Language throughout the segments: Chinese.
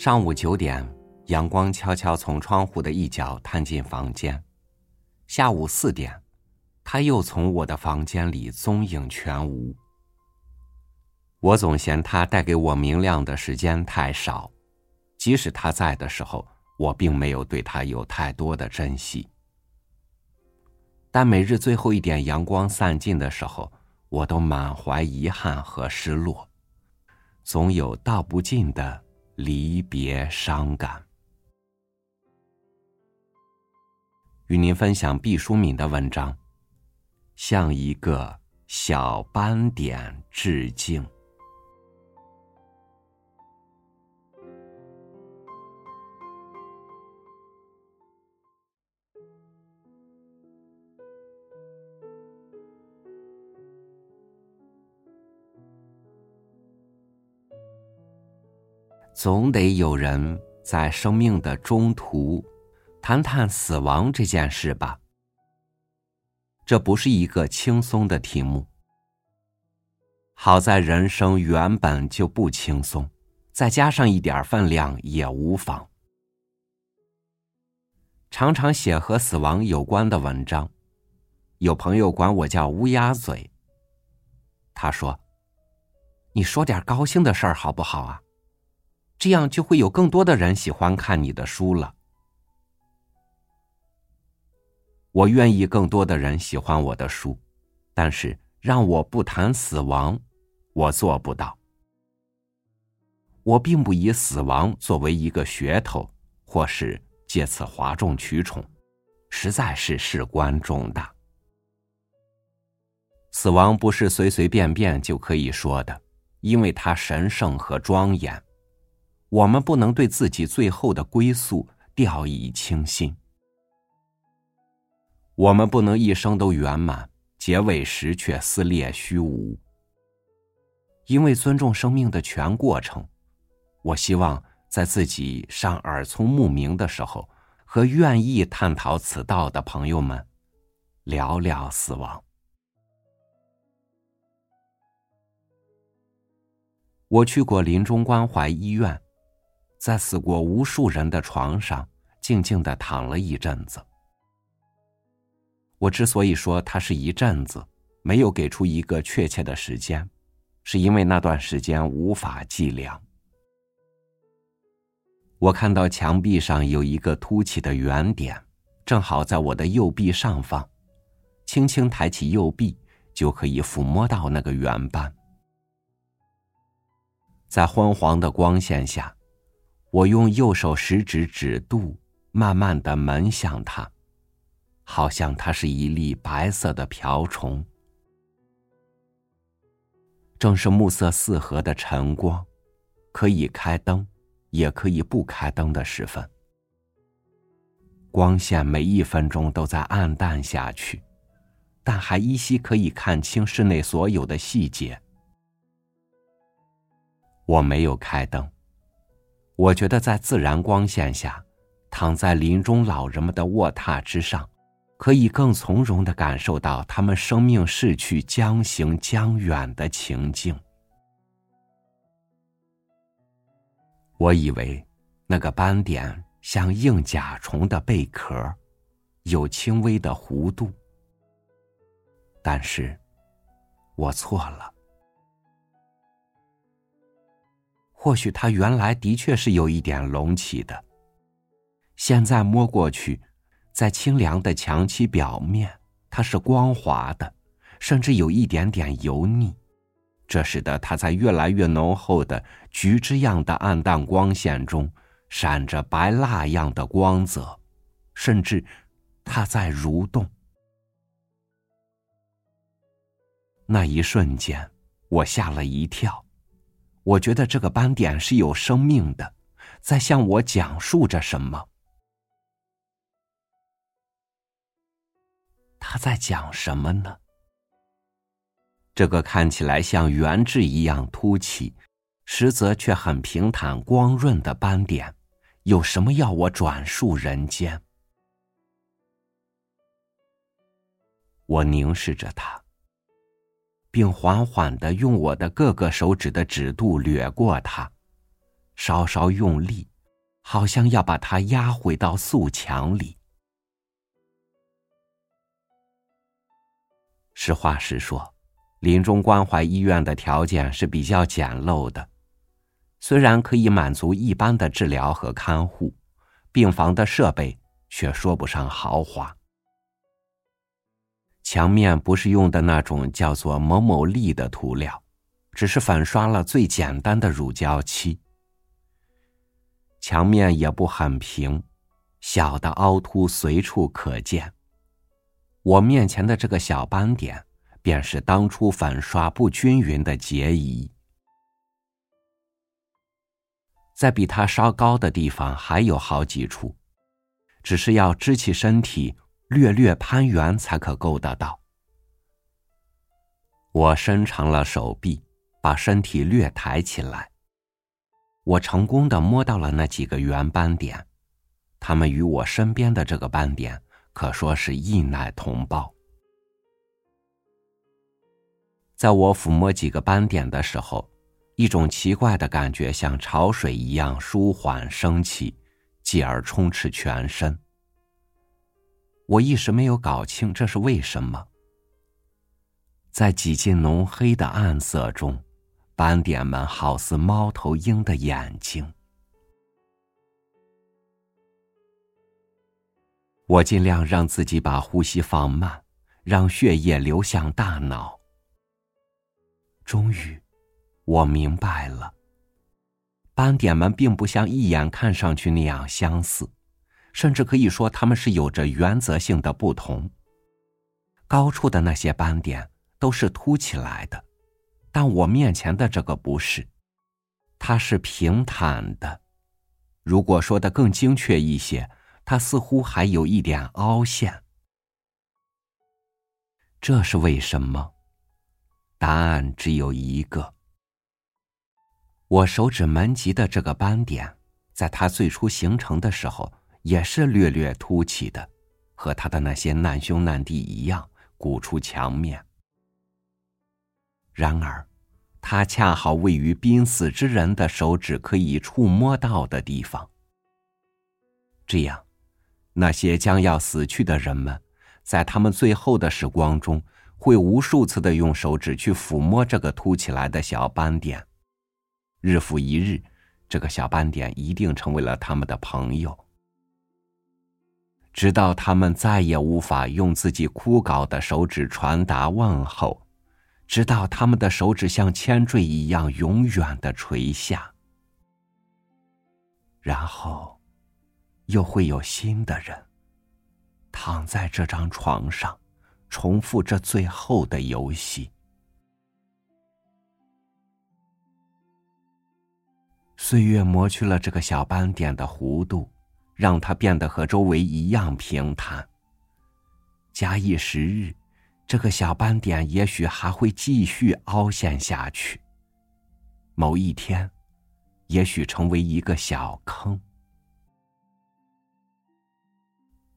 上午九点，阳光悄悄从窗户的一角探进房间。下午四点，他又从我的房间里踪影全无。我总嫌他带给我明亮的时间太少，即使他在的时候，我并没有对他有太多的珍惜。但每日最后一点阳光散尽的时候，我都满怀遗憾和失落，总有道不尽的。离别伤感，与您分享毕淑敏的文章，向一个小斑点致敬。总得有人在生命的中途谈谈死亡这件事吧。这不是一个轻松的题目。好在人生原本就不轻松，再加上一点分量也无妨。常常写和死亡有关的文章，有朋友管我叫乌鸦嘴。他说：“你说点高兴的事儿好不好啊？”这样就会有更多的人喜欢看你的书了。我愿意更多的人喜欢我的书，但是让我不谈死亡，我做不到。我并不以死亡作为一个噱头，或是借此哗众取宠，实在是事关重大。死亡不是随随便便就可以说的，因为它神圣和庄严。我们不能对自己最后的归宿掉以轻心，我们不能一生都圆满，结尾时却撕裂虚无。因为尊重生命的全过程，我希望在自己尚耳聪目明的时候，和愿意探讨此道的朋友们聊聊死亡。我去过临终关怀医院。在死过无数人的床上，静静的躺了一阵子。我之所以说它是一阵子，没有给出一个确切的时间，是因为那段时间无法计量。我看到墙壁上有一个凸起的圆点，正好在我的右臂上方，轻轻抬起右臂，就可以抚摸到那个圆斑。在昏黄的光线下。我用右手食指指肚，慢慢的扪向它，好像它是一粒白色的瓢虫。正是暮色四合的晨光，可以开灯，也可以不开灯的时分。光线每一分钟都在暗淡下去，但还依稀可以看清室内所有的细节。我没有开灯。我觉得在自然光线下，躺在临终老人们的卧榻之上，可以更从容的感受到他们生命逝去将行将远的情境。我以为那个斑点像硬甲虫的贝壳，有轻微的弧度，但是我错了。或许它原来的确是有一点隆起的，现在摸过去，在清凉的墙漆表面，它是光滑的，甚至有一点点油腻，这使得它在越来越浓厚的橘汁样的暗淡光线中，闪着白蜡样的光泽，甚至它在蠕动。那一瞬间，我吓了一跳。我觉得这个斑点是有生命的，在向我讲述着什么。他在讲什么呢？这个看起来像圆痣一样凸起，实则却很平坦光润的斑点，有什么要我转述人间？我凝视着他。并缓缓的用我的各个手指的指肚掠过它，稍稍用力，好像要把他压回到素墙里。实话实说，临终关怀医院的条件是比较简陋的，虽然可以满足一般的治疗和看护，病房的设备却说不上豪华。墙面不是用的那种叫做某某粒的涂料，只是粉刷了最简单的乳胶漆。墙面也不很平，小的凹凸随处可见。我面前的这个小斑点，便是当初粉刷不均匀的结疑。在比它稍高的地方还有好几处，只是要支起身体。略略攀援才可够得到。我伸长了手臂，把身体略抬起来。我成功的摸到了那几个圆斑点，它们与我身边的这个斑点可说是异奶同胞。在我抚摸几个斑点的时候，一种奇怪的感觉像潮水一样舒缓升起，继而充斥全身。我一时没有搞清这是为什么。在几近浓黑的暗色中，斑点们好似猫头鹰的眼睛。我尽量让自己把呼吸放慢，让血液流向大脑。终于，我明白了，斑点们并不像一眼看上去那样相似。甚至可以说，它们是有着原则性的不同。高处的那些斑点都是凸起来的，但我面前的这个不是，它是平坦的。如果说的更精确一些，它似乎还有一点凹陷。这是为什么？答案只有一个：我手指门棘的这个斑点，在它最初形成的时候。也是略略凸起的，和他的那些难兄难弟一样，鼓出墙面。然而，它恰好位于濒死之人的手指可以触摸到的地方。这样，那些将要死去的人们，在他们最后的时光中，会无数次的用手指去抚摸这个凸起来的小斑点。日复一日，这个小斑点一定成为了他们的朋友。直到他们再也无法用自己枯槁的手指传达问候，直到他们的手指像铅坠一样永远的垂下，然后，又会有新的人躺在这张床上，重复这最后的游戏。岁月磨去了这个小斑点的弧度。让它变得和周围一样平坦。假以时日，这个小斑点也许还会继续凹陷下去。某一天，也许成为一个小坑。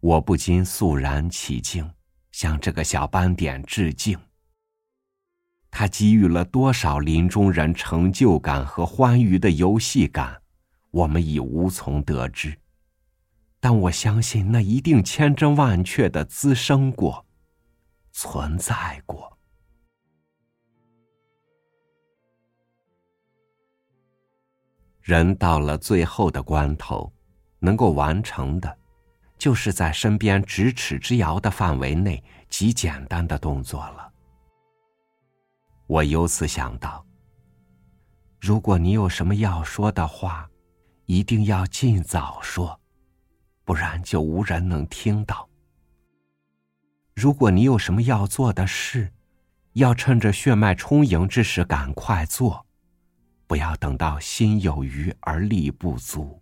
我不禁肃然起敬，向这个小斑点致敬。他给予了多少林中人成就感和欢愉的游戏感，我们已无从得知。但我相信，那一定千真万确的滋生过，存在过。人到了最后的关头，能够完成的，就是在身边咫尺之遥的范围内极简单的动作了。我由此想到，如果你有什么要说的话，一定要尽早说。不然就无人能听到。如果你有什么要做的事，要趁着血脉充盈之时赶快做，不要等到心有余而力不足。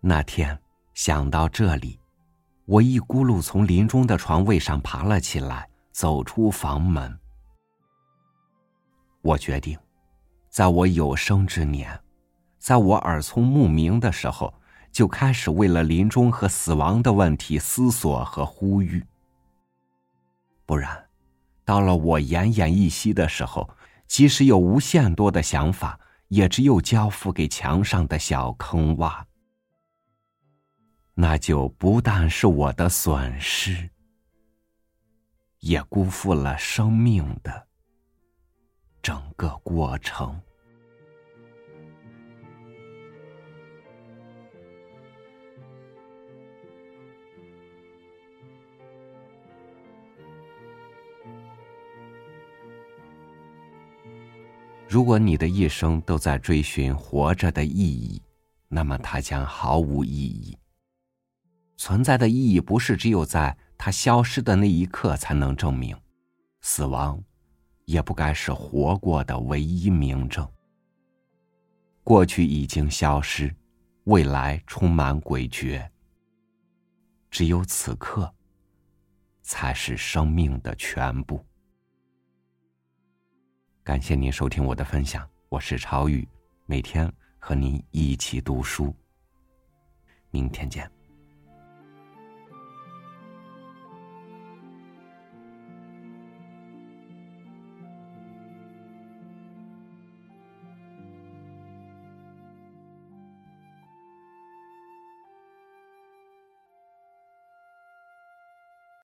那天想到这里，我一咕噜从林中的床位上爬了起来，走出房门。我决定。在我有生之年，在我耳聪目明的时候，就开始为了临终和死亡的问题思索和呼吁。不然，到了我奄奄一息的时候，即使有无限多的想法，也只有交付给墙上的小坑洼。那就不但是我的损失，也辜负了生命的整个过程。如果你的一生都在追寻活着的意义，那么它将毫无意义。存在的意义不是只有在它消失的那一刻才能证明，死亡也不该是活过的唯一明证。过去已经消失，未来充满诡谲，只有此刻才是生命的全部。感谢您收听我的分享，我是朝宇，每天和您一起读书。明天见。